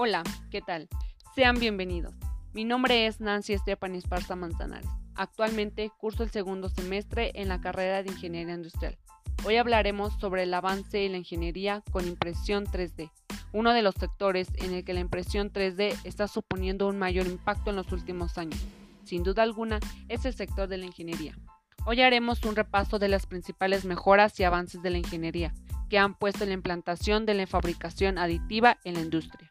Hola, ¿qué tal? Sean bienvenidos. Mi nombre es Nancy Estepan Esparza Manzanares. Actualmente curso el segundo semestre en la carrera de Ingeniería Industrial. Hoy hablaremos sobre el avance en la ingeniería con impresión 3D, uno de los sectores en el que la impresión 3D está suponiendo un mayor impacto en los últimos años. Sin duda alguna, es el sector de la ingeniería. Hoy haremos un repaso de las principales mejoras y avances de la ingeniería que han puesto en la implantación de la fabricación aditiva en la industria.